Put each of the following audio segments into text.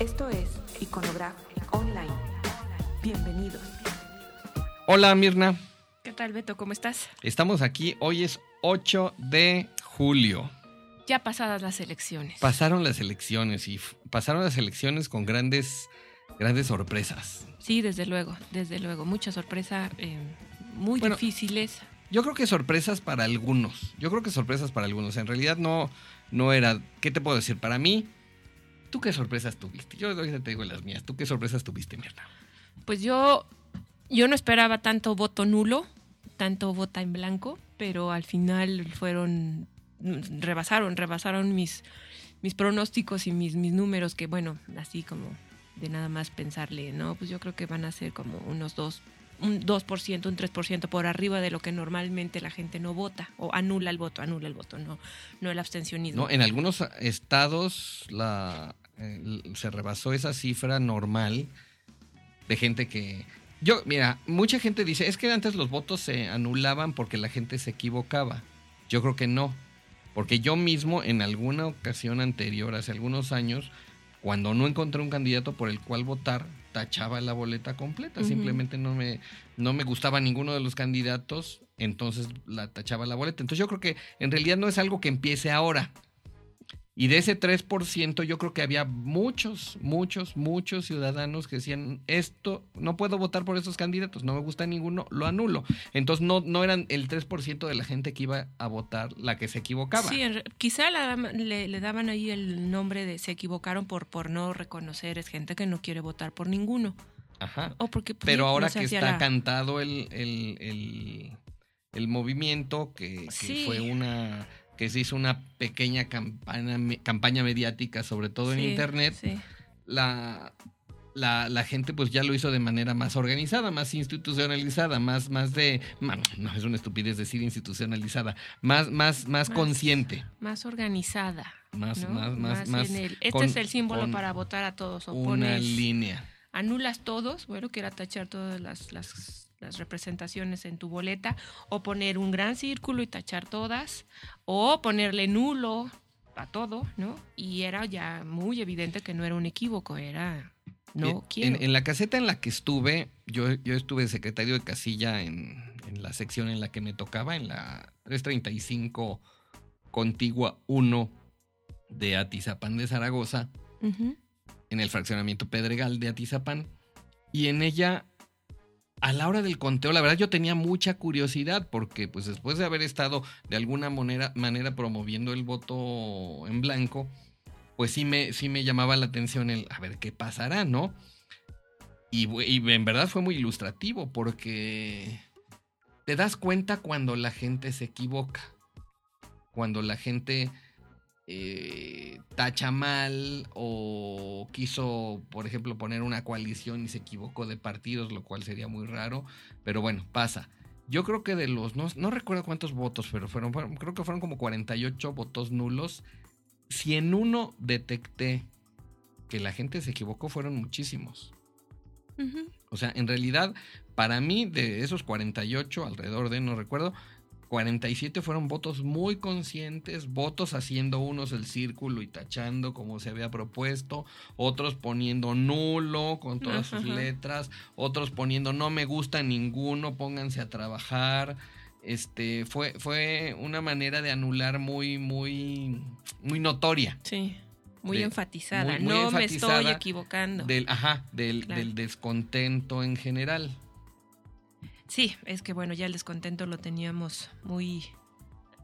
Esto es Iconograph Online. Bienvenidos. Hola Mirna, ¿Qué tal, Beto? ¿Cómo estás? estamos aquí. Hoy es 8 de julio. Ya pasadas las elecciones. Pasaron las elecciones y pasaron las elecciones con grandes, grandes sorpresas. sí, desde luego, desde luego. Mucha sorpresa, eh, muy Bueno, difíciles. Yo creo que sorpresas para algunos. Yo creo que sorpresas para algunos. En realidad no, no era. ¿Qué te puedo decir? Para mí, ¿tú qué sorpresas tuviste? Yo te digo las mías. ¿Tú qué sorpresas tuviste, Mirna? Pues yo, yo no esperaba tanto voto nulo, tanto vota en blanco, pero al final fueron, rebasaron, rebasaron mis, mis pronósticos y mis, mis números, que bueno, así como de nada más pensarle, no, pues yo creo que van a ser como unos dos, un 2%, un 3% por arriba de lo que normalmente la gente no vota, o anula el voto, anula el voto, no, no el abstencionismo. No, en algunos estados la, eh, se rebasó esa cifra normal de gente que... Yo, mira, mucha gente dice, es que antes los votos se anulaban porque la gente se equivocaba. Yo creo que no. Porque yo mismo en alguna ocasión anterior, hace algunos años, cuando no encontré un candidato por el cual votar, tachaba la boleta completa. Simplemente no me, no me gustaba ninguno de los candidatos, entonces la tachaba la boleta. Entonces yo creo que en realidad no es algo que empiece ahora. Y de ese 3%, yo creo que había muchos, muchos, muchos ciudadanos que decían, esto, no puedo votar por esos candidatos, no me gusta ninguno, lo anulo. Entonces no, no eran el 3% de la gente que iba a votar la que se equivocaba. Sí, quizá la le, le daban ahí el nombre de se equivocaron por, por no reconocer, es gente que no quiere votar por ninguno. Ajá. O porque pues, Pero ahora que está la- cantado el, el, el, el movimiento, que, que Sí. fue una que se hizo una pequeña campaña, campaña mediática, sobre todo en internet, sí. la, la, la gente pues ya lo hizo de manera más organizada, más institucionalizada, más, más de, no es una estupidez decir institucionalizada, más, más, más Más consciente, Más organizada. más, ¿no? más, más, más en el- este con- es el símbolo para votar a todos. O una pones, línea. Anulas todos, bueno, que era tachar todas las, las, las representaciones en tu boleta, o poner un gran círculo y tachar todas, o ponerle nulo a todo, ¿no? Y era ya muy evidente que no era un equívoco, era no En- quiero. En, en la caseta en la que estuve, yo, yo estuve secretario de casilla en, en la sección en la que me tocaba, en la 335 Contigua 1 de Atizapán de Zaragoza. En el fraccionamiento Pedregal de Atizapán. Y en ella, a la hora del conteo, la verdad yo tenía mucha curiosidad porque pues después de haber estado de alguna manera, manera promoviendo el voto en blanco, pues sí me, sí me llamaba la atención el a ver qué pasará, ¿no? Y, y en verdad fue muy ilustrativo porque te das cuenta cuando la gente se equivoca, cuando la gente eh, tacha mal o quiso, por ejemplo, poner una coalición y se equivocó de partidos, lo cual sería muy raro, pero bueno, pasa. Yo creo que de los, no, no recuerdo cuántos votos, pero fueron, fueron- creo que fueron como 48 votos nulos. Si en uno detecté que la gente se equivocó, fueron muchísimos. O sea, en realidad, para mí, de esos 48, alrededor de, no recuerdo, 47 fueron votos muy conscientes, votos haciendo unos el círculo y tachando como se había propuesto, otros poniendo nulo con todas sus letras, otros poniendo no me gusta ninguno, pónganse a trabajar. Este fue, fue una manera de anular muy, muy, muy notoria. Sí, muy De- enfatizada. muy- muy no me estoy equivocando. Del, ajá, del, Claro. del descontento en general. Sí, es que bueno, ya el descontento lo teníamos muy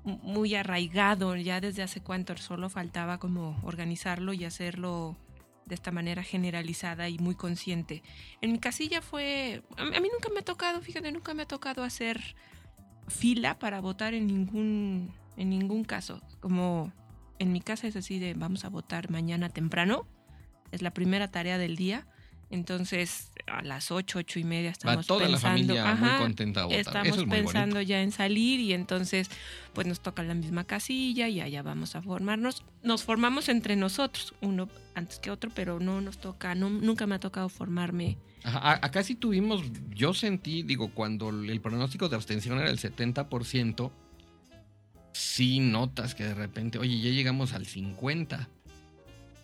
muy arraigado ya desde hace cuánto, solo faltaba como organizarlo y hacerlo de esta manera generalizada y muy consciente. En mi casilla fue, a mí nunca me ha tocado, fíjate, nunca me ha tocado hacer fila para votar en ningún en ningún caso. Como en mi casa es así de vamos a votar mañana temprano, es la primera tarea del día. Entonces, a las ocho, ocho y media estamos toda la pensando, familia muy contenta a votar. estamos Eso es muy pensando bonito. ya en salir y entonces pues nos toca la misma casilla y allá vamos a formarnos. Nos formamos entre nosotros, uno antes que otro, pero no nos toca, no, nunca me ha tocado formarme. Ajá, acá sí tuvimos, yo sentí, digo, cuando el pronóstico de abstención era el 70%, sí notas que de repente, oye, ya llegamos al 50%.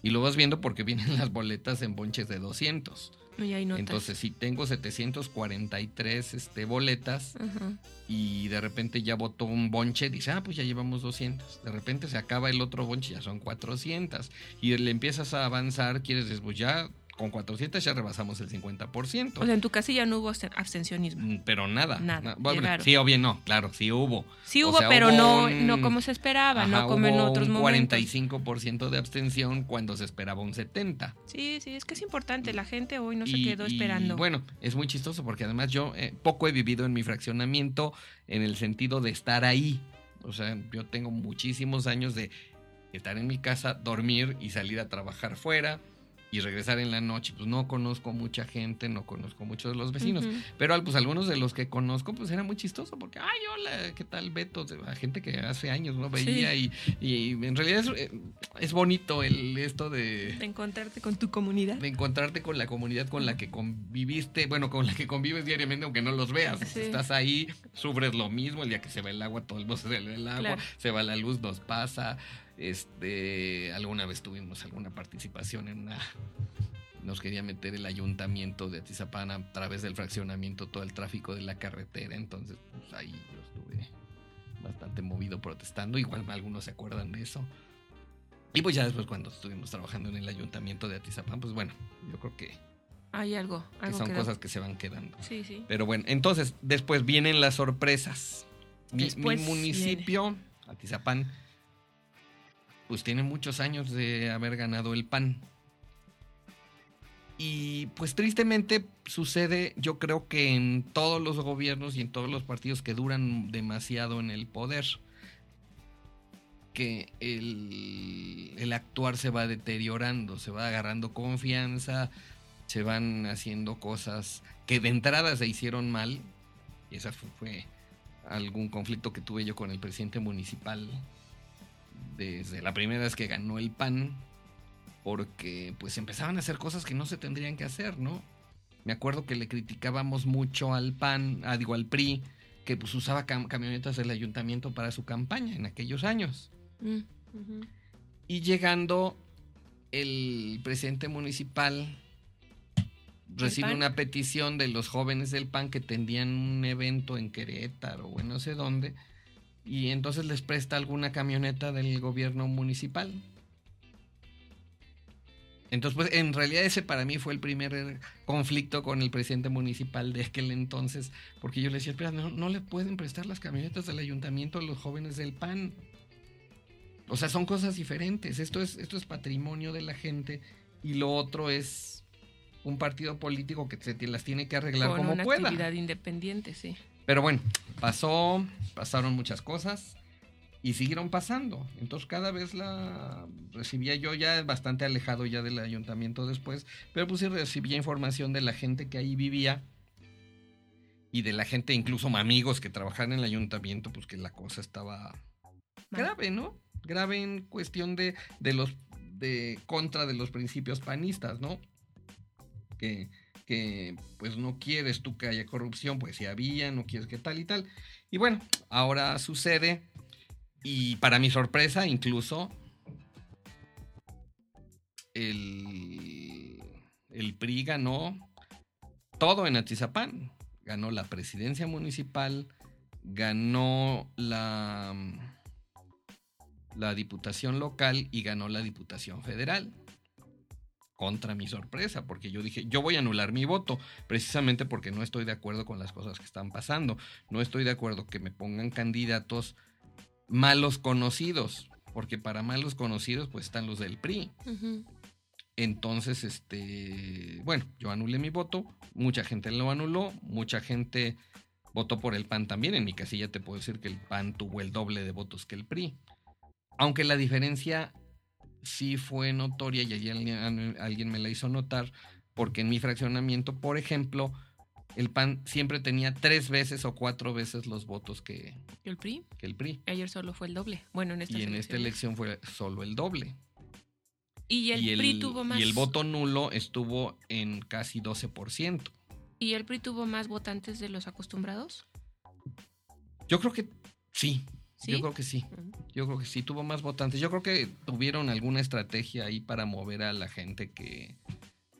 Y lo vas viendo porque vienen las boletas en bonches de 200. Y hay. Entonces, si tengo 743 este, boletas Ajá. y de repente ya votó un bonche, dice, ah, pues ya llevamos 200. De repente se acaba el otro bonche, ya son 400. Y le empiezas a avanzar, quieres decir, pues ya con 400 ya rebasamos el 50%. O sea, en tu casa ya no hubo absten- abstencionismo. Mm, Pero nada. Nada, na- qué bueno, raro. sí o bien no, claro, sí hubo. Sí O hubo, sea, pero hubo no, un- no como se esperaba, Ajá, no como en hubo otros un momentos. 45% de abstención cuando se esperaba un 70%. Sí, sí, es que es importante. La gente hoy no se quedó y, esperando. bueno, es muy chistoso porque además yo eh, poco he vivido en mi fraccionamiento en el sentido de estar ahí. O sea, yo tengo muchísimos años de estar en mi casa, dormir y salir a trabajar fuera y regresar en la noche. Pues no conozco mucha gente, no conozco muchos de los vecinos. Ujú. Pero pues algunos de los que conozco, pues era muy chistoso porque, ay, hola, ¿qué tal Beto? A gente que hace años no veía y, y en realidad es, eh, es bonito el esto de, De encontrarte con tu comunidad. de encontrarte con la comunidad con la que conviviste, bueno, con la que convives diariamente aunque no los veas. Sí. Estás ahí, sufres lo mismo, el día que se va el agua, todo el mundo se va el agua, Claro. se va la luz, nos pasa. Este, alguna vez tuvimos alguna participación en una nos quería meter el ayuntamiento de Atizapán a través del fraccionamiento todo el tráfico de la carretera, entonces pues ahí yo estuve bastante movido protestando, igual algunos se acuerdan de eso. Y pues ya después cuando estuvimos trabajando en el ayuntamiento de Atizapán, pues bueno, yo creo que, Hay algo, que algo son quedó. cosas que se van quedando. Sí, sí. Pero bueno, entonces después vienen las sorpresas. Mi, municipio, Atizapán, pues tiene muchos años de haber ganado el PAN. Y pues tristemente sucede, yo creo que en todos los gobiernos y en todos los partidos que duran demasiado en el poder, que el, el actuar se va deteriorando, se va agarrando confianza, se van haciendo cosas que de entrada se hicieron mal, y esa fue, fue algún conflicto que tuve yo con el presidente municipal desde la primera vez que ganó el PAN, porque pues empezaban a hacer cosas que no se tendrían que hacer, ¿no? Me acuerdo que le criticábamos mucho al PAN, ah, digo al PRI, que pues usaba cam- camionetas del ayuntamiento para su campaña en aquellos años. Mm. Y llegando el presidente municipal recibe una petición de los jóvenes del PAN que tendrían un evento en Querétaro o en no sé dónde y entonces les presta alguna camioneta del gobierno municipal. Entonces, pues en realidad ese para mí fue el primer conflicto con el presidente municipal de aquel entonces, porque yo le decía, espera, no, no le pueden prestar las camionetas del ayuntamiento a los jóvenes del PAN. O sea, son cosas diferentes. Esto es, esto es patrimonio de la gente y lo otro es un partido político que se las tiene que arreglar Con como una pueda. actividad independiente, sí. Pero bueno, pasó, pasaron muchas cosas y siguieron pasando. Entonces cada vez la recibía yo ya bastante alejado ya del ayuntamiento después, pero pues sí recibía información de la gente que ahí vivía y de la gente, incluso amigos que trabajaban en el ayuntamiento, pues que la cosa estaba grave, ¿no? Grave en cuestión de, de los de contra de los principios panistas, ¿no? Que, pues no quieres tú que haya corrupción, pues si había, no quieres que tal y tal. Y bueno, ahora sucede y para mi sorpresa incluso el, el PRI ganó todo en Atizapán. Ganó la presidencia municipal, ganó la, la diputación local y ganó la diputación federal. Contra mi sorpresa, porque yo dije, yo voy a anular mi voto, precisamente porque no estoy de acuerdo con las cosas que están pasando. No estoy de acuerdo que me pongan candidatos malos conocidos, porque para malos conocidos pues están los del PRI. Entonces, este, bueno, yo anulé mi voto, mucha gente lo anuló, mucha gente votó por el PAN también. En mi casilla te puedo decir que el PAN tuvo el doble de votos que el PRI. Aunque la diferencia sí fue notoria y allí alguien, alguien me la hizo notar, porque en mi fraccionamiento, por ejemplo, el PAN siempre tenía tres veces o cuatro veces los votos que, ¿Y el PRI? que el PRI. Ayer solo fue el doble. Bueno, en esta Y en esta elección fue solo el doble. Y el, y, el, PRI tuvo más. y el voto nulo estuvo en casi 12%. ¿Y el PRI tuvo más votantes de los acostumbrados? Yo creo que sí. ¿Sí? Yo creo que sí. Yo creo que sí tuvo más votantes. Yo creo que tuvieron alguna estrategia ahí para mover a la gente que,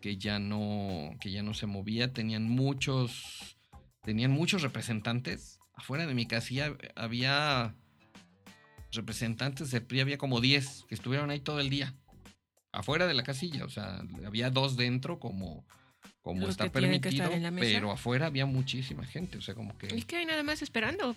que ya no que ya no se movía. Tenían muchos tenían muchos representantes. Afuera de mi casilla había representantes del PRI, había como 10 que estuvieron ahí todo el día. Afuera de la casilla, o sea, había dos dentro como como está permitido, pero afuera había muchísima gente, o sea, como que Es que hay nada más esperando,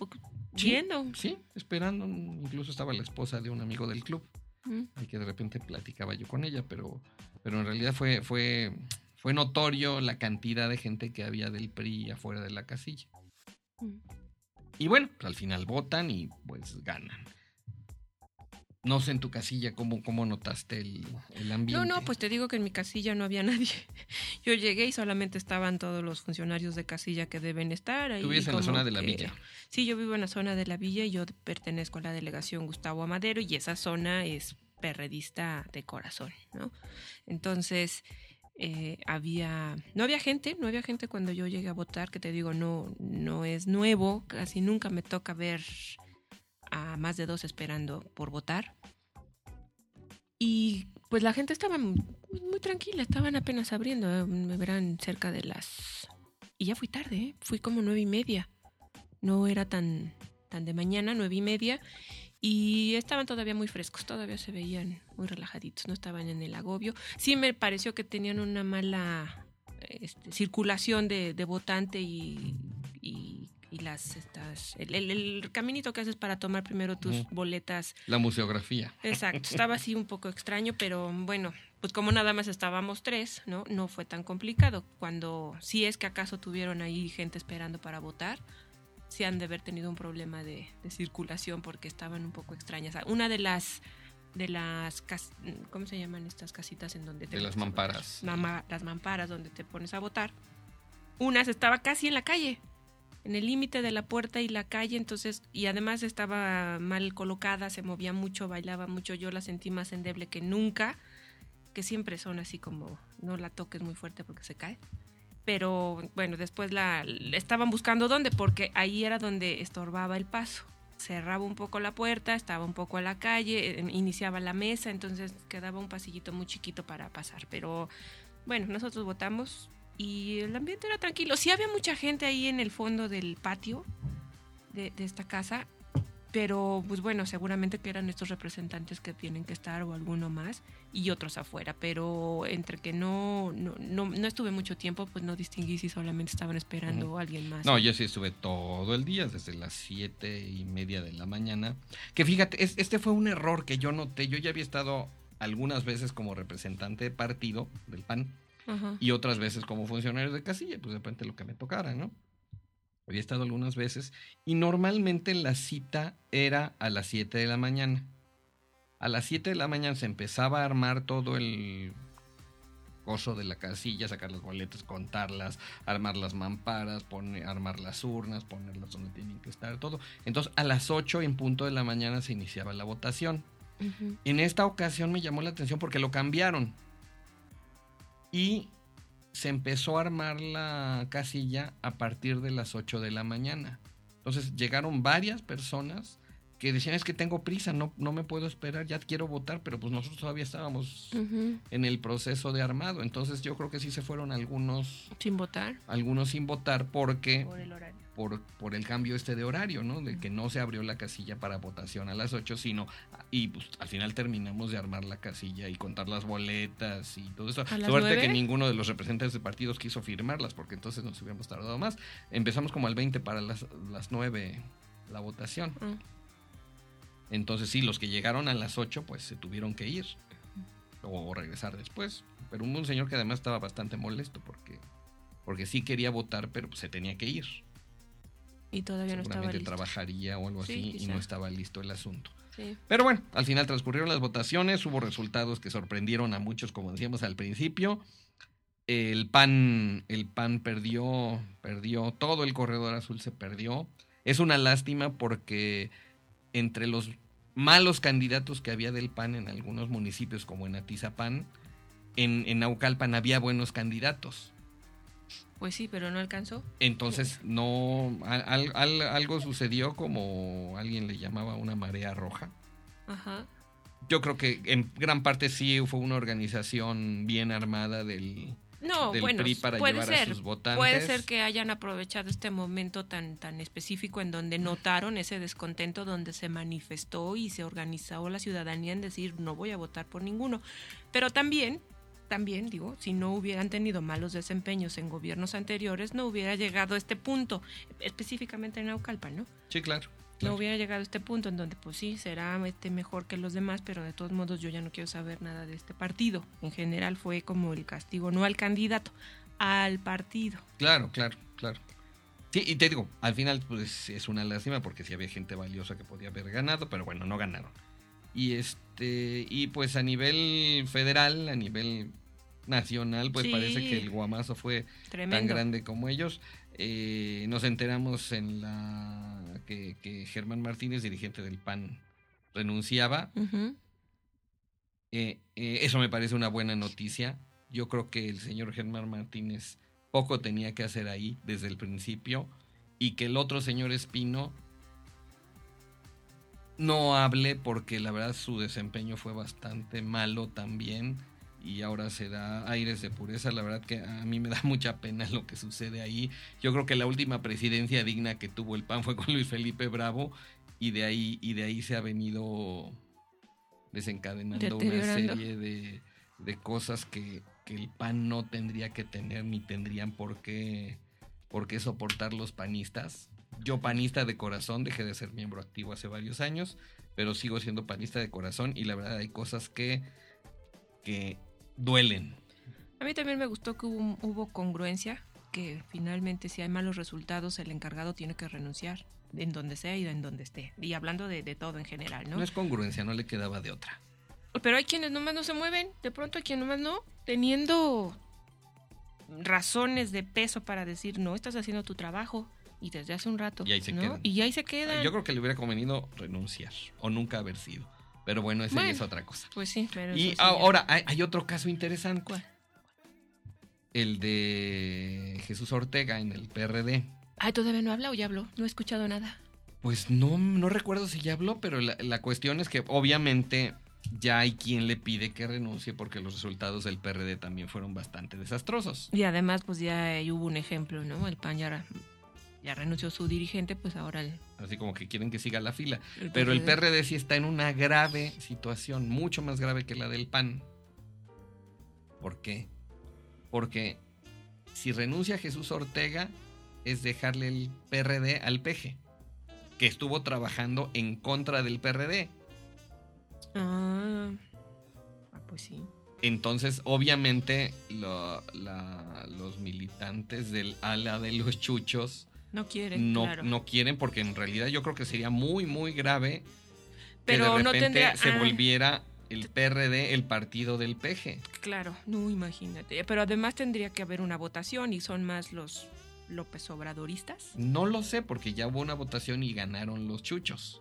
Sí, viendo. Sí, esperando. Incluso estaba la esposa de un amigo del club. Mm. Y que de repente platicaba yo con ella, pero, pero en realidad fue, fue, fue notorio la cantidad de gente que había del PRI afuera de la casilla. Mm. Y bueno, pues, al final votan y pues ganan. No sé en tu casilla cómo, cómo notaste el, el No, ambiente. no, pues te digo que en mi casilla no había nadie. Yo llegué y solamente estaban todos los funcionarios de casilla que deben estar ahí. Tú vives en la zona de la que- villa. Sí, yo vivo en la zona de la villa y yo pertenezco a la delegación Gustavo Amadero y esa zona es perredista de corazón, ¿no? Entonces, eh, había, no había gente, no había gente cuando yo llegué a votar, que te digo, no, no es nuevo, casi nunca me toca ver a más de dos esperando por votar. Y pues la gente estaba muy, tranquila, estaban apenas abriendo, eh, me verán cerca de las... Y ya fui tarde, ¿eh? fui como nueve y media no era tan, tan de mañana, nueve y media, y estaban todavía muy frescos, todavía se veían muy relajaditos, no estaban en el agobio. Sí me pareció que tenían una mala este, circulación de, votante y, y las estas el, el- el caminito que haces para tomar primero tus boletas. La museografía. Exacto, estaba así un poco extraño, pero bueno, pues como nada más estábamos tres, ¿no? No fue tan complicado. Cuando si es que acaso tuvieron ahí gente esperando para votar, sí han de haber tenido un problema de, de circulación porque estaban un poco extrañas. Una de las de las cas- ¿cómo se llaman estas casitas en donde te De las mamparas. Las mamparas donde te pones a votar. Unas estaba casi en la calle, en el límite de la puerta y la calle, entonces, y además estaba mal colocada, se movía mucho, bailaba mucho, yo la sentí más endeble que nunca, que siempre son así como, no la toques muy fuerte porque se cae. Pero bueno, después la, estaban buscando dónde, porque ahí era donde estorbaba el paso. Cerraba un poco la puerta, estaba un poco a la calle, eh, iniciaba la mesa, entonces quedaba un pasillito muy chiquito para pasar. Pero bueno, nosotros votamos y el ambiente era tranquilo. Sí había mucha gente ahí en el fondo del patio de, de esta casa, pero pues bueno, seguramente que eran estos representantes que tienen que estar o alguno más y otros afuera, pero entre que no, no, no, no estuve mucho tiempo, pues no distinguí si solamente estaban esperando a alguien más. No, yo sí estuve todo el día, desde las siete y media de la mañana. Que fíjate, es- este fue un error que yo noté. Yo ya había estado algunas veces como representante de partido del PAN Ajá. y otras veces como funcionario de casilla, pues de repente lo que me tocara, ¿no? Había estado algunas veces y normalmente la cita era a las 7 de la mañana. A las 7 de la mañana se empezaba a armar todo el coso de la casilla, sacar las boletas, contarlas, armar las mamparas, poner, armar las urnas, ponerlas donde tienen que estar, todo. Entonces a las 8 en punto de la mañana se iniciaba la votación. En esta ocasión me llamó la atención porque lo cambiaron. Y se empezó a armar la casilla a partir de las 8 de la mañana. Entonces llegaron varias personas que decían es que tengo prisa, no, no me puedo esperar, ya quiero votar, pero pues nosotros todavía estábamos en el proceso de armado. Entonces yo creo que sí se fueron algunos, Sin votar algunos sin votar porque por el horario. por, por el cambio este de horario, ¿no? De que no se abrió la casilla para votación a las 8, sino, y pues al final terminamos de armar la casilla y contar las boletas y todo eso. ¿A las Suerte que ninguno de los representantes de partidos quiso firmarlas, porque entonces nos hubiéramos tardado más. Empezamos como al 20 para las, las 9 la votación. Ah. Entonces sí, los que llegaron a las 8 pues se tuvieron que ir o regresar después. Pero un señor que además estaba bastante molesto porque, porque sí quería votar, pero pues, se tenía que ir Y todavía no estaba listo. trabajaría o algo Sí, así y no estaba listo el asunto. Sí. Pero bueno, al final transcurrieron las votaciones, hubo resultados que sorprendieron a muchos, como decíamos al principio. El PAN, el PAN perdió, perdió, todo el corredor azul se perdió. Es una lástima porque entre los malos candidatos que había del PAN en algunos municipios, como en Atizapán, en, en Naucalpan había buenos candidatos. Pues sí, pero no alcanzó. Entonces, no. al- al- algo sucedió como alguien le llamaba una marea roja. Ajá. Yo creo que en gran parte sí fue una organización bien armada del, No, del bueno, PRI para puede llevar a ser. sus votantes. Puede ser que hayan aprovechado este momento tan, tan específico en donde notaron ese descontento, donde se manifestó y se organizó la ciudadanía en decir no voy a votar por ninguno. Pero también, también digo, si no hubieran tenido malos desempeños en gobiernos anteriores, no hubiera llegado a este punto, específicamente en Naucalpan, ¿no? Sí, claro. No hubiera llegado a este punto en donde, pues sí, será este, mejor que los demás, pero de todos modos yo ya no quiero saber nada de este partido. En general fue como el castigo, no al candidato, al partido. Claro, claro, claro. Sí, y te digo, al final pues es una lástima porque sí había gente valiosa que podía haber ganado, pero bueno, no ganaron. Y este, y pues a nivel federal, a nivel nacional, pues Sí. parece que el guamazo fue Tremendo. tan grande como ellos. Eh, nos enteramos en la que, que Germán Martínez, dirigente del PAN, renunciaba. Eh, eh, eso me parece una buena noticia. Yo creo que el señor Germán Martínez poco tenía que hacer ahí desde el principio y que el otro señor Espino no hable porque la verdad su desempeño fue bastante malo también y ahora se da aires de pureza. La verdad que a mí me da mucha pena lo que sucede ahí. Yo creo que la última presidencia digna que tuvo el PAN fue con Luis Felipe Bravo y de ahí, y de ahí se ha venido desencadenando una serie de, de cosas que, que el PAN no tendría que tener ni tendrían por qué, por qué soportar los panistas. Yo panista de corazón, dejé de ser miembro activo hace varios años, pero sigo siendo panista de corazón y la verdad hay cosas que, que duelen. A mí también me gustó que hubo, hubo congruencia, que finalmente si hay malos resultados el encargado tiene que renunciar, en donde sea y en donde esté. Y hablando de, de todo en general, ¿no? ¿no? es congruencia, no le quedaba de otra. Pero hay quienes nomás no se mueven, de pronto hay quienes nomás no, teniendo razones de peso para decir, no, estás haciendo tu trabajo. Y desde hace un rato. Y ahí se ¿no? quedan. Y ahí se quedan. Yo creo que le hubiera convenido renunciar o nunca haber sido. Pero bueno, esa Bueno. es otra cosa. Pues sí, pero Y sí ahora hay, hay otro caso interesante. ¿Cuál? El de Jesús Ortega en el PRD. Ay, todavía no habla o ya habló. No he escuchado nada. Pues no, no recuerdo si ya habló, pero la, la cuestión es que obviamente ya hay quien le pide que renuncie porque los resultados del PRD también fueron bastante desastrosos. Y además, pues ya hubo un ejemplo, ¿no? El PAN ya, ya renunció su dirigente, pues ahora el, Así como que quieren que siga la fila. el Pero el PRD. Sí está en una grave situación, mucho más grave que la del PAN. ¿Por qué? Porque si renuncia Jesús Ortega es dejarle el PRD al PG, que estuvo trabajando en contra del PRD. Ah, ah, pues sí. Entonces, obviamente, lo- la- los militantes del ala de los chuchos No quieren, no, claro. no quieren, porque en realidad yo creo que sería muy, muy grave Pero que de no repente tendría- se ah. volviera el PRD el partido del PG. Claro, no, imagínate. Pero además tendría que haber una votación y son más los López Obradoristas. No lo sé, porque ya hubo una votación y ganaron los chuchos.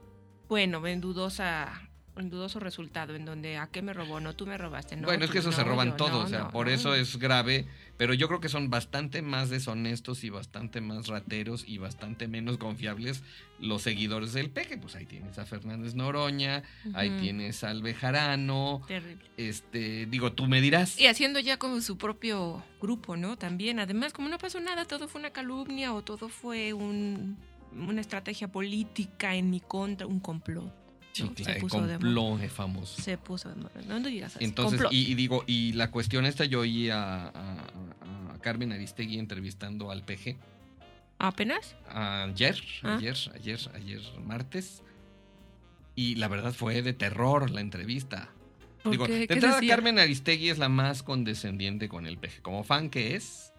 Bueno, en dudosa, en dudoso resultado, en donde a qué me robó, no tú me robaste, no. bueno, es que eso se roban yo, todo, no, o sea, por eso es grave, pero yo creo que son bastante más deshonestos y bastante más rateros y bastante menos confiables los seguidores del PG. Pues ahí tienes a Fernández Noroña, ahí tienes a Albejarano, Terrible. este, digo, tú me dirás. Y haciendo ya como su propio grupo, ¿no? También, además, como no pasó nada, todo fue una calumnia o todo fue un, una estrategia política en mi contra, un complot. Sí, ¿no? claro, el puso de moda. complot es famoso. Se puso de moda. No, no digas así. Entonces, y, y digo, y la cuestión esta, yo oí a, a- a Carmen Aristegui entrevistando al PG ¿Apenas? ayer, Ah. ayer, ayer, ayer martes. Y la verdad fue de terror la entrevista. ¿Por Digo, qué? de ¿Qué entrada decía? Carmen Aristegui es la más condescendiente con el PG. Como fan que es,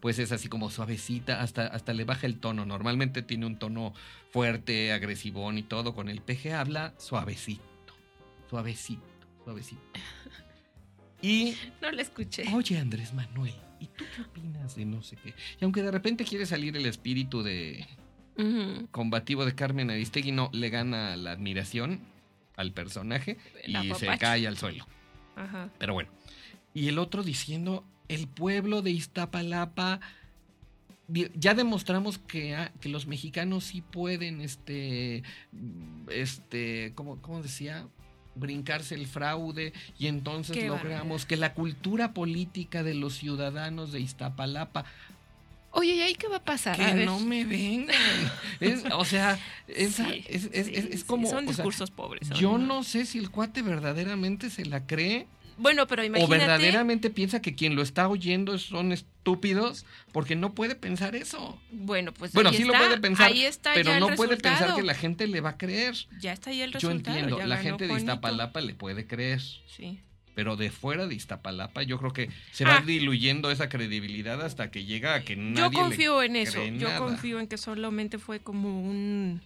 Pues es así como suavecita, hasta, hasta le baja el tono. Normalmente tiene un tono fuerte, agresivón y todo. Con el PG habla suavecito, suavecito, suavecito. Y No la escuché. Oye, Andrés Manuel, ¿y tú qué opinas de no sé qué? Y aunque de repente quiere salir el espíritu de combativo de Carmen Aristegui, no le gana la admiración al personaje y se cae al suelo. Ajá. Pero bueno. Y el otro diciendo, el pueblo de Iztapalapa ya demostramos que, ah, que los mexicanos sí pueden, este, este, ¿cómo, cómo decía? brincarse el fraude y entonces Qué logramos que la cultura política de los ciudadanos de Iztapalapa Oye, ¿y ahí qué va a pasar? que A ver. no me vengan. Es, o sea, es, Sí, es, es- sí, como. Son o sea, discursos pobres. yo no sé si el cuate verdaderamente se la cree Bueno, pero o imagínate. verdaderamente piensa que quien lo está oyendo son estúpidos porque no puede pensar eso. Bueno, pues Bueno, ahí sí está, lo puede pensar, ahí está pero ya no el puede pensar que la gente le va a creer. Ya está ahí el Yo resultado. entiendo, ya la gente de. Iztapalapa le puede creer, Sí. pero de fuera de Iztapalapa yo creo que se va Ah. diluyendo esa credibilidad hasta que llega a que nadie Yo le confío en eso. cree Yo nada. confío en que solamente fue como un,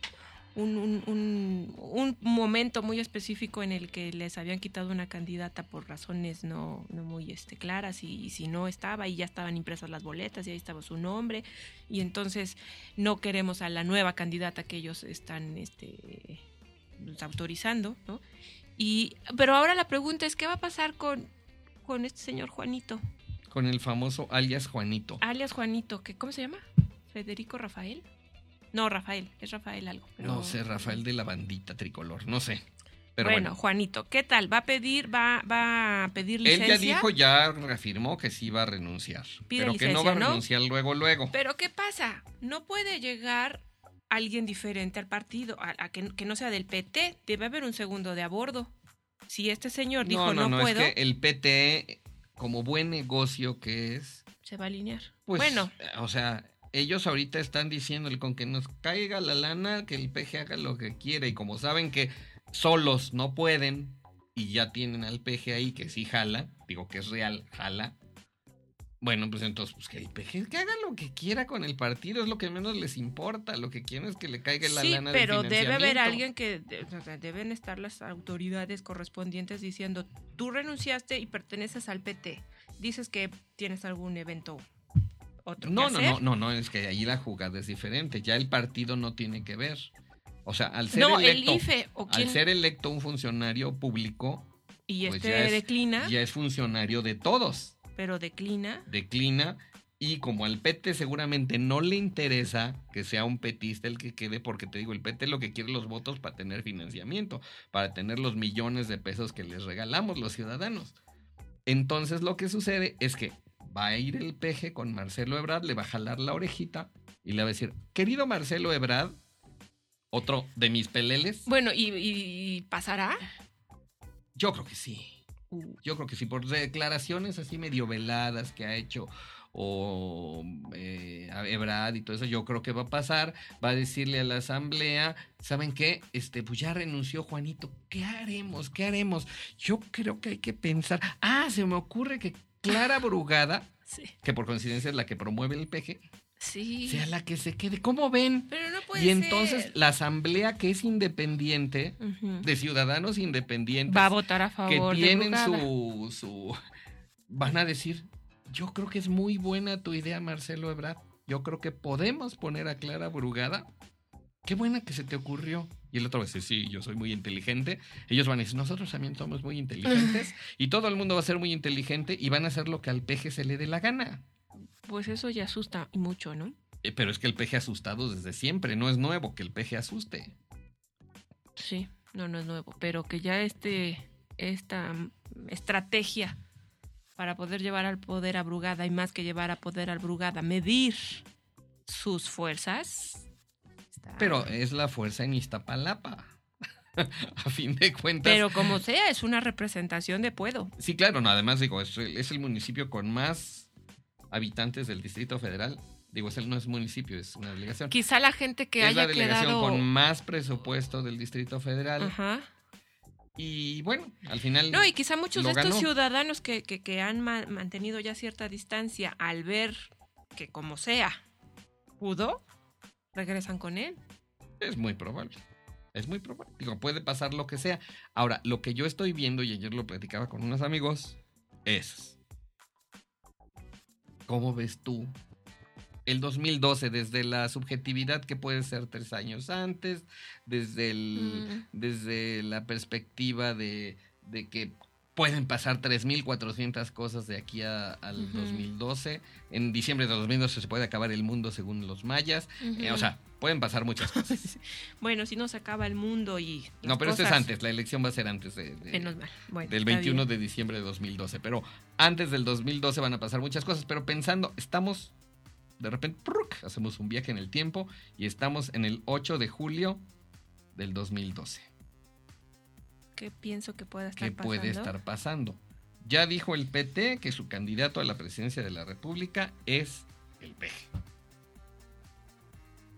un, un, un- un momento muy específico en el que les habían quitado una candidata por razones no, no muy este, claras y, y si no estaba y ya estaban impresas las boletas y ahí estaba su nombre y entonces no queremos a la nueva candidata que ellos están este, autorizando, ¿no? Y, pero ahora la pregunta es, ¿qué va a pasar con, con este señor Juanito? Con el famoso alias Juanito. alias Juanito, que ¿cómo se llama? Federico Rafael. No, Rafael, es Rafael algo. pero- No sé, Rafael de la bandita tricolor, no sé. Pero bueno, bueno, Juanito, ¿qué tal? ¿Va a pedir, va, va a pedir él licencia? ya dijo, ya reafirmó que sí va a renunciar. Pide pero que no va a ¿no? renunciar luego, luego. Pero ¿qué pasa? No puede llegar alguien diferente al partido, a, a que, que no sea del PT. Debe haber un segundo de a bordo. Si este señor dijo no, puedo, es que el PT, como buen negocio que es, se va a alinear. pues, bueno, o sea, ellos ahorita están diciéndole con que nos caiga la lana, que el PG haga lo que quiere. Y como saben que solos no pueden y ya tienen al PG ahí que sí jala, digo que es real, jala. Bueno, pues entonces, pues que el PG que haga lo que quiera con el partido, es lo que menos les importa. Lo que quieren es que le caiga la sí, lana del pero debe haber alguien que de- o sea, deben estar las autoridades correspondientes diciendo tú renunciaste y perteneces al PT. Dices que tienes algún evento otro No, que no, hacer. no, no, no, es que ahí la jugada es diferente. Ya el partido no tiene que ver. O sea, al ser No, electo, el IFE o al ser electo un funcionario público, y pues este ya es- declina, ya es funcionario de todos. pero declina. Declina y como al PT seguramente no le interesa que sea un petista el que quede, porque te digo, el PT lo que quiere los votos para tener financiamiento, para tener los millones de pesos que les regalamos los ciudadanos. Entonces lo que sucede es que va a ir el peje con Marcelo Ebrard, le va a jalar la orejita y le va a decir, querido Marcelo Ebrard, otro de mis peleles, Bueno, ¿y, y- pasará? yo creo que sí. Uh, Yo creo que sí, por declaraciones así medio veladas que ha hecho o eh, a Ebrard y todo eso, yo creo que va a pasar, va a decirle a la asamblea, ¿saben qué? Este, pues ya renunció Juanito, ¿qué haremos? ¿Qué haremos? Yo creo que hay que pensar, ah, se me ocurre que Clara Brugada, sí. que por coincidencia es la que promueve el PG, Sí. sea la que se quede, ¿cómo ven? Pero no puede Y entonces ser. la asamblea que es independiente, de ciudadanos independientes, va a votar a que favor de tienen Brugada. su, su... Van a decir, yo creo que es muy buena tu idea, Marcelo Ebrard. Yo creo que podemos poner a Clara Brugada. Qué buena que se te ocurrió. Y el otro va a decir, sí, yo soy muy inteligente. Ellos van a decir, nosotros también somos muy inteligentes. y todo el mundo va a ser muy inteligente y van a hacer lo que al peje se le dé la gana. Pues eso ya asusta mucho, ¿no? Eh, Pero es que el peje ha asustado desde siempre. No es nuevo que el peje asuste. Sí, no, no es nuevo, pero que ya este, esta estrategia para poder llevar al poder a Brugada y más que llevar a poder al Brugada, medir sus fuerzas. Está- Pero es la fuerza en Iztapalapa. a fin de cuentas. pero como sea, es una representación de puedo. Sí, claro, no, además digo, es, el- es el municipio con más habitantes del Distrito Federal. Digo, es el, no es municipio, es una delegación. Quizá la gente que es la haya delegación quedado. con más presupuesto del Distrito Federal. Ajá. Y bueno, al final. No, y quizá muchos de estos ganó. ciudadanos que, que, que han ma- mantenido ya cierta distancia al ver que como sea pudo, regresan con él. Es muy probable. Es muy probable. Digo, puede pasar lo que sea. Ahora, lo que yo estoy viendo, y ayer lo platicaba con unos amigos, es. ¿Cómo ves tú el 2012 desde la subjetividad que puede ser tres años antes, desde, el, Mm. desde la perspectiva de, de que Pueden pasar 3.400 cosas de aquí a- al Ujú. 2012. En diciembre de 2012 se puede acabar el mundo según los mayas. Eh, o sea, pueden pasar muchas cosas. Bueno, si no se acaba el mundo y. no, pero esto es antes. La elección va a ser antes de, de- Menos mal. Bueno, del está 21 bien. de diciembre de 2012. Pero antes del 2012 van a pasar muchas cosas. Pero pensando, estamos, de repente, hacemos un viaje en el tiempo y estamos en el 8 de julio del 2012. ¿Qué pienso que pueda estar ¿Qué pasando? puede estar pasando? Ya dijo el PT que su candidato a la presidencia de la República es el PG.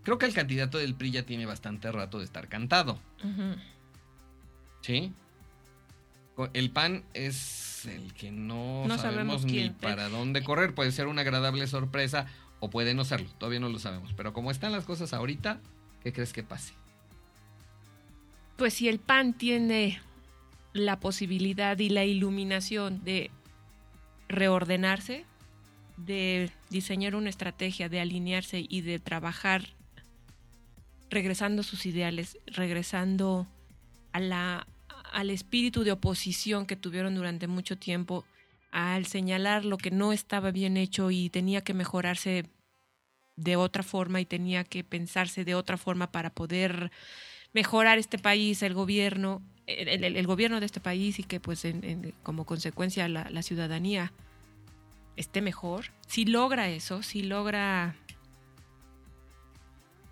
Creo que el candidato del PRI ya tiene bastante rato de estar cantado. ¿Sí? El PAN es el que no, No sabemos, sabemos ni para dónde correr. Puede ser una agradable sorpresa o puede no serlo. Todavía no lo sabemos. Pero como están las cosas ahorita, ¿qué crees que pase? Pues si el PAN tiene la posibilidad y la iluminación de reordenarse, de diseñar una estrategia, de alinearse y de trabajar regresando sus ideales, regresando a la, al espíritu de oposición que tuvieron durante mucho tiempo, al señalar lo que no estaba bien hecho y tenía que mejorarse de otra forma y tenía que pensarse de otra forma para poder mejorar este país, el gobierno, el, gobierno de este país y que pues en- como consecuencia la, la ciudadanía esté mejor, si logra eso, si logra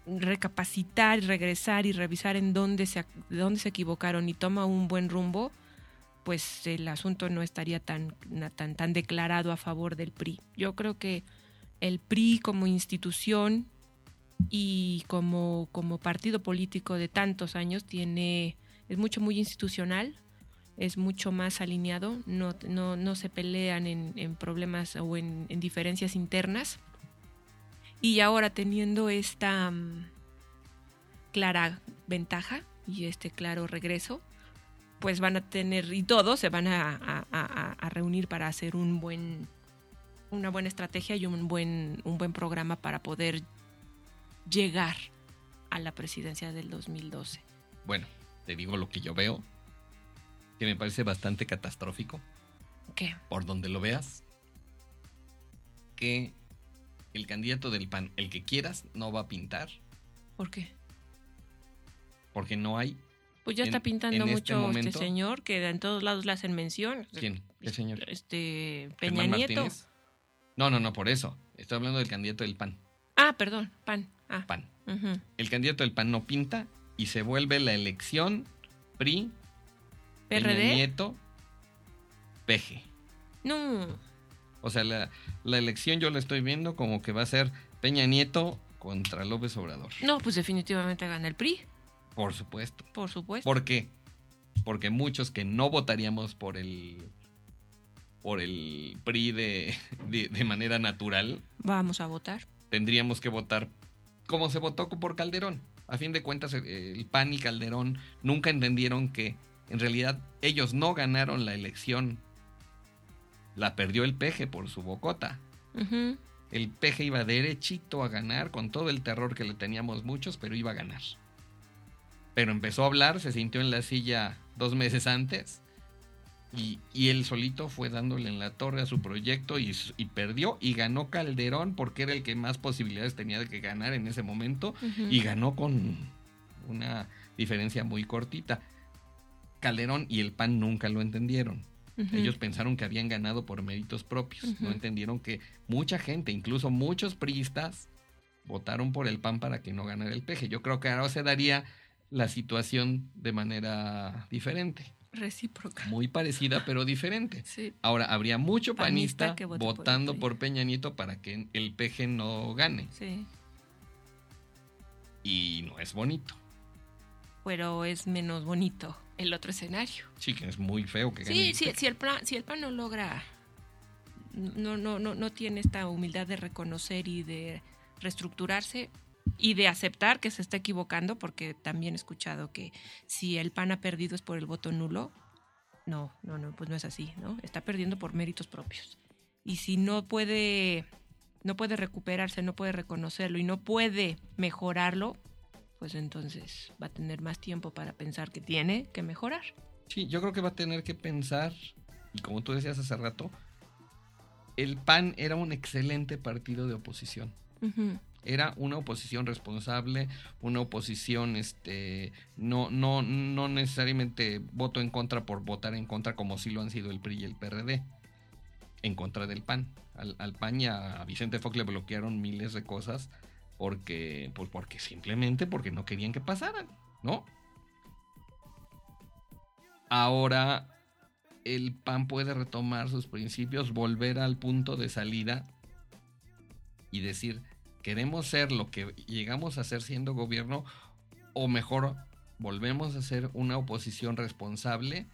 recapacitar, regresar y revisar en dónde se, dónde se equivocaron y toma un buen rumbo, pues el asunto no estaría tan, tan, tan declarado a favor del PRI. Yo creo que el PRI como institución y como, como partido político de tantos años tiene es mucho muy institucional es mucho más alineado no, no, no se pelean en, problemas o en, en diferencias internas y ahora teniendo esta mm, clara ventaja y este claro regreso pues van a tener y todos se van a- a reunir para hacer un buen una buena estrategia y un buen un buen programa para poder llegar a la presidencia del 2012. Bueno, te digo lo que yo veo, que me parece bastante catastrófico. ¿Qué? por donde lo veas, que el candidato del PAN, el que quieras, no va a pintar, ¿Por qué? porque no hay. Pues ya En- está pintando en este mucho este, momento- señor que en todos lados le hacen mención. ¿Quién? ¿Qué señor? Este Peña ¿Germán Nieto. Martínez? No, no, no, por eso. Estoy hablando del candidato del PAN. Ah, perdón, PAN. Ah. PAN. El candidato del PAN no pinta y se vuelve la elección PRI, Peña PRD. Nieto, PG. No. O sea, la, la elección yo la estoy viendo como que va a ser Peña Nieto contra López Obrador. No, pues definitivamente gana el PRI, Por supuesto. por supuesto. ¿Por qué? Porque muchos que no votaríamos por el por el PRI de, de, de manera natural, Vamos a votar. tendríamos que votar como se votó por Calderón. A fin de cuentas, el, PAN y Calderón nunca entendieron que en realidad ellos no ganaron la elección. La perdió el peje por su bocota. El peje iba derechito a ganar con todo el terror que le teníamos muchos, pero iba a ganar. Pero empezó a hablar, se sintió en la silla dos meses antes y, y él solito fue dándole en la torre a su proyecto y, perdió y ganó Calderón porque era el que más posibilidades tenía de que ganar en ese momento y ganó con una diferencia muy cortita. Calderón y el PAN nunca lo entendieron. Ellos pensaron que habían ganado por méritos propios. No entendieron que mucha gente, incluso muchos priistas, votaron por el PAN para que no ganara el peje. Yo creo que ahora se daría la situación de manera diferente. Recíproca. Muy parecida, pero diferente. Sí. Ahora, habría mucho Panista que por votando PRI. por Peña Nieto para que el peje no gane. Sí. Y no es bonito. Pero es menos bonito el otro escenario. Sí, que es muy feo que gane. Sí, el sí, PG. si el plan, si el PAN no logra, no, no, no, no tiene esta humildad de reconocer y de reestructurarse y de aceptar que se está equivocando, porque también he escuchado que si el PAN ha perdido es por el voto nulo. No, no, no, pues no es así, ¿no? Está perdiendo por méritos propios. Y si no puede, no puede recuperarse, no puede reconocerlo y no puede mejorarlo, pues entonces va a tener más tiempo para pensar que tiene que mejorar. Sí, yo creo que va a tener que pensar y como tú decías hace rato, el PAN era un excelente partido de oposición. Ujú. Era una oposición responsable, una oposición, este, no, no, no necesariamente voto en contra por votar en contra como sí lo han sido el PRI y el PRD, en contra del PAN. Al, al PAN y a Vicente Fox le bloquearon miles de cosas porque, pues porque simplemente porque no querían que pasaran, ¿no? Ahora el PAN puede retomar sus principios, volver al punto de salida y decir, queremos ser lo que llegamos a ser siendo gobierno o mejor volvemos a ser una oposición responsable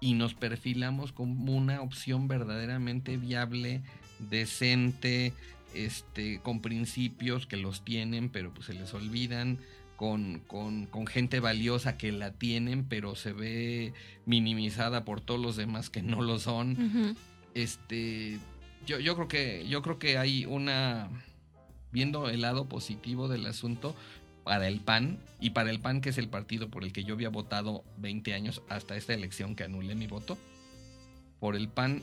y nos perfilamos como una opción verdaderamente viable, decente, este, con principios que los tienen pero pues se les olvidan, con, con, con gente valiosa que la tienen pero se ve minimizada por todos los demás que no lo son. Este yo, yo creo que yo creo que hay una viendo el lado positivo del asunto para el PAN y para el PAN que es el partido por el que yo había votado 20 años hasta esta elección que anulé mi voto por el PAN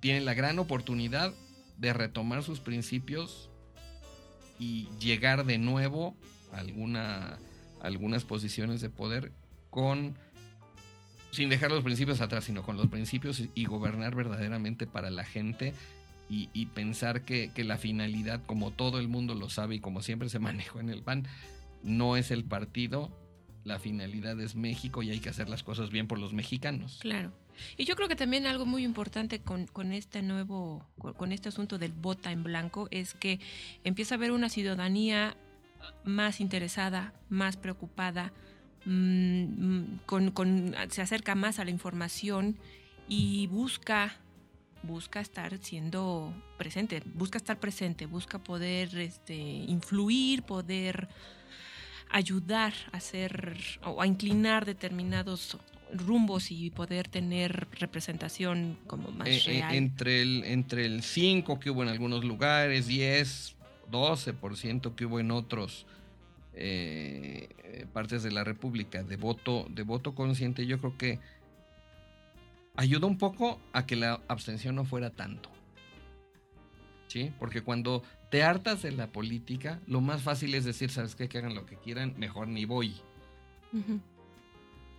tiene la gran oportunidad de retomar sus principios y llegar de nuevo a alguna a algunas posiciones de poder con sin dejar los principios atrás, sino con los principios y, y gobernar verdaderamente para la gente y, y pensar que, que la finalidad, como todo el mundo lo sabe y como siempre se manejó en el PAN, no es el partido, la finalidad es México y hay que hacer las cosas bien por los mexicanos. Claro. Y yo creo que también algo muy importante con, este nuevo, con, este asunto del vota en blanco es que empieza a haber una ciudadanía más interesada, más preocupada, mm, mm, con- se acerca más a la información y busca busca estar siendo presente, busca estar presente, busca poder este, influir, poder ayudar a hacer o a inclinar determinados rumbos y poder tener representación como más Eh, eh, real. entre el entre el 5 que hubo en algunos lugares, 10, 12% que hubo en otros eh, partes de la República de voto de voto consciente, yo creo que ayuda un poco a que la abstención no fuera tanto. ¿Sí? Porque cuando te hartas de la política, lo más fácil es decir, ¿sabes qué? Que hagan lo que quieran, mejor ni voy.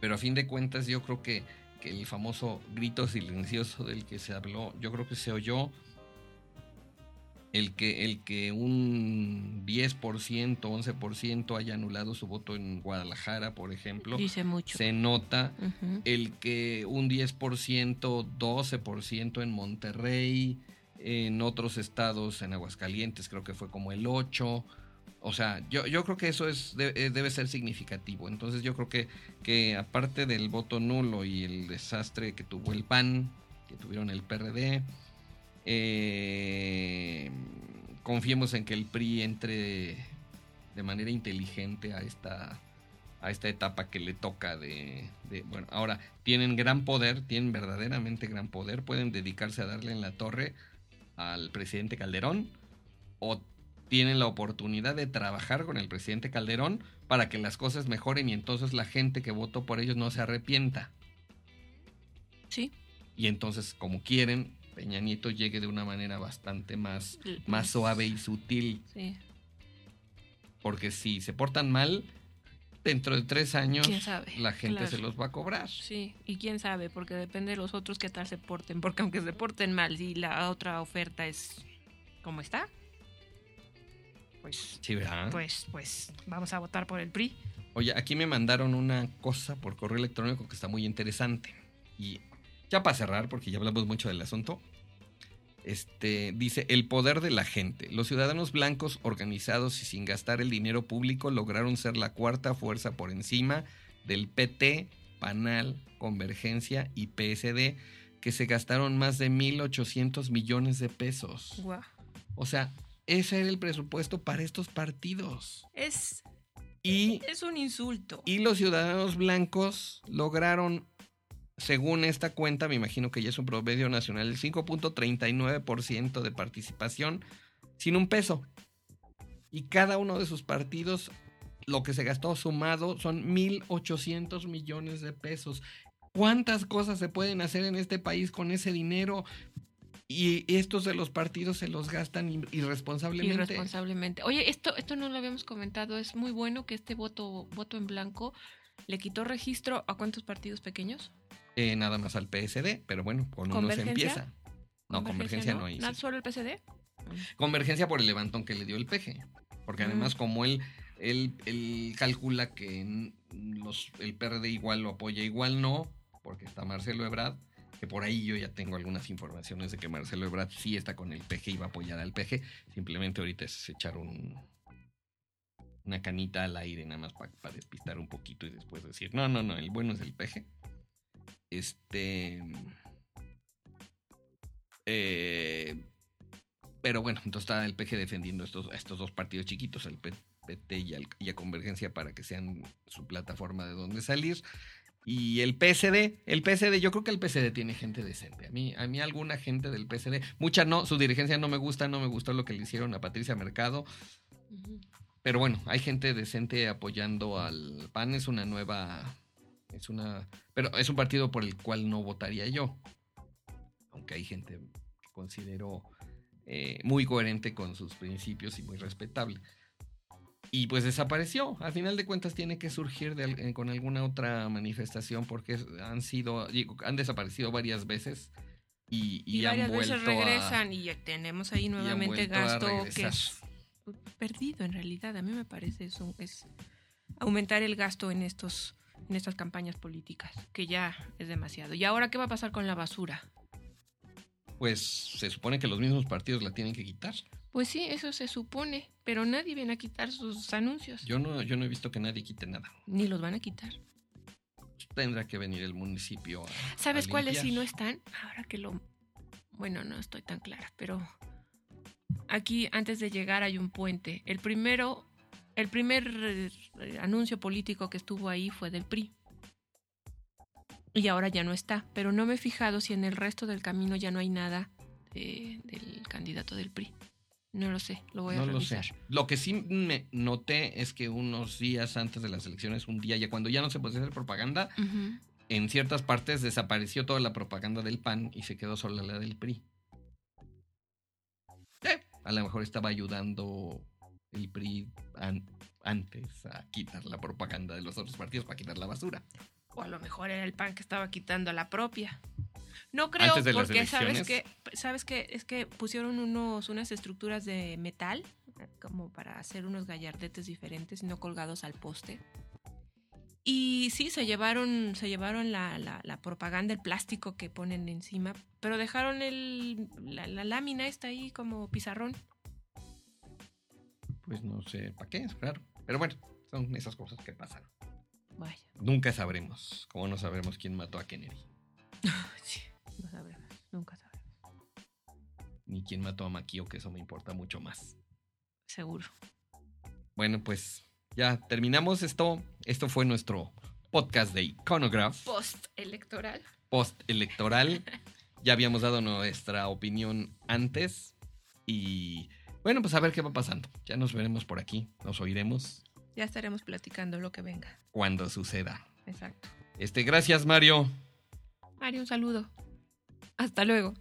Pero a fin de cuentas yo creo que, que el famoso grito silencioso del que se habló, yo creo que se oyó el que, el que un 10%, 11% haya anulado su voto en Guadalajara, por ejemplo, Dice mucho. se nota. El que un 10%, 12% en Monterrey, en otros estados, en Aguascalientes, creo que fue como el 8%. O sea, yo, yo creo que eso es, eh, debe ser significativo. Entonces yo creo que, que aparte del voto nulo y el desastre que tuvo el PAN, que tuvieron el PRD, eh, confiemos en que el PRI entre de manera inteligente a esta, a esta etapa que le toca de, de- Bueno, ahora tienen gran poder, tienen verdaderamente gran poder, pueden dedicarse a darle en la torre al presidente Calderón o tienen la oportunidad de trabajar con el presidente Calderón para que las cosas mejoren y entonces la gente que votó por ellos no se arrepienta. Sí. Y entonces, como quieren, Peña Nieto llegue de una manera bastante más, más suave y sutil. Sí. Porque si se portan mal, dentro de tres años la gente Claro. se los va a cobrar. Sí, y quién sabe, porque depende de los otros qué tal se porten, porque aunque se porten mal, si la otra oferta es como está, pues, Sí, ¿verdad? pues, pues, vamos a votar por el PRI. Oye, aquí me mandaron una cosa por correo electrónico que está muy interesante. Y ya para cerrar, porque ya hablamos mucho del asunto. Este dice el poder de la gente. Los ciudadanos blancos organizados y sin gastar el dinero público lograron ser la cuarta fuerza por encima del PT, Panal, Convergencia y PSD, que se gastaron más de 1.800 millones de pesos. O sea, ese era el presupuesto para estos partidos. Es, Y es un insulto. y los ciudadanos blancos lograron, según esta cuenta, me imagino que ya es un promedio nacional, el 5.39% de participación sin un peso. Y cada uno de sus partidos, lo que se gastó sumado son 1.800 millones de pesos. ¿Cuántas cosas se pueden hacer en este país con ese dinero? Y estos de los partidos se los gastan ir- irresponsablemente. Irresponsablemente. Oye, esto, esto no lo habíamos comentado. Es muy bueno que este voto, voto en blanco le quitó registro a cuántos partidos pequeños. Eh, nada más al PSD, pero bueno, con uno se empieza. No, convergencia no, hizo. ¿Nada solo el PSD? Convergencia por el levantón que le dio el PG. Porque Mm. además, como él, él, él calcula que los, el PRD igual lo apoya, igual no, porque está Marcelo Ebrard, que por ahí yo ya tengo algunas informaciones de que Marcelo Ebrard sí está con el PG y va a apoyar al PG. Simplemente ahorita es echar un, una canita al aire, nada más para despistar un poquito y después decir, no, no, no, el bueno es el PG. Este. Eh, pero bueno, entonces está el PG defendiendo estos, estos dos partidos chiquitos, al P- PT y, y a Convergencia, para que sean su plataforma de donde salir. Y el PSD, el PSD, yo creo que el PSD tiene gente decente. A mí, a mí alguna gente del PSD, mucha no, su dirigencia no me gusta, no me gustó lo que le hicieron a Patricia Mercado. Pero bueno, hay gente decente apoyando al PAN, es una nueva, es una, pero es un partido por el cual no votaría yo. Aunque hay gente que considero eh, muy coherente con sus principios y muy respetable. Y pues desapareció. Al final de cuentas tiene que surgir de eh, con alguna otra manifestación porque han sido, digo, han desaparecido varias veces y, y Y, han varias vuelto veces a- regresan y ya tenemos ahí han nuevamente gasto que regresar. es perdido en realidad. A mí me parece eso, es aumentar el gasto en estos en estas campañas políticas, que ya es demasiado. ¿Y ahora qué va a pasar con la basura? Pues se supone que los mismos partidos la tienen que quitar. Pues sí, eso se supone, pero nadie viene a quitar sus anuncios. Yo no, yo no he visto que nadie quite nada. Ni los van a quitar. Tendrá que venir el municipio a. ¿Sabes a cuáles sí no están? Ahora que lo... Bueno, no estoy tan clara, pero aquí antes de llegar hay un puente. El primero, el primer eh, anuncio político que estuvo ahí fue del PRI. Y ahora ya no está, pero no me he fijado si en el resto del camino ya no hay nada eh, del candidato del PRI. No lo sé, lo voy a No lo sé. Lo que sí me noté es que unos días antes de las elecciones, un día ya cuando ya no se podía hacer propaganda, en ciertas partes desapareció toda la propaganda del PAN y se quedó sola la del PRI. Eh, a lo mejor estaba ayudando el PRI an- antes a quitar la propaganda de los otros partidos para quitar la basura. O a lo mejor era el pan que estaba quitando la propia. No creo, Antes de las porque sabes que, sabes que es que pusieron unos, unas estructuras de metal, como para hacer unos gallardetes diferentes, no colgados al poste. Y sí, se llevaron, se llevaron la, la- la propaganda, el plástico que ponen encima, pero dejaron el, la, la lámina esta ahí como pizarrón. Pues no sé para qué, es claro. Pero bueno, son esas cosas que pasan. Vaya, Nunca sabremos, como no sabremos quién mató a Kennedy, sí, no sabremos, nunca sabremos, ni quién mató a Maquio, que eso me importa mucho más. seguro. Bueno, pues ya terminamos esto. Esto fue nuestro podcast de Iconograph Post electoral. post electoral. Ya habíamos dado nuestra opinión antes y bueno, pues a ver qué va pasando. Ya nos veremos por aquí, nos oiremos Ya estaremos platicando lo que venga. cuando suceda. Exacto. Este, gracias Mario. Mario, un saludo. Hasta luego.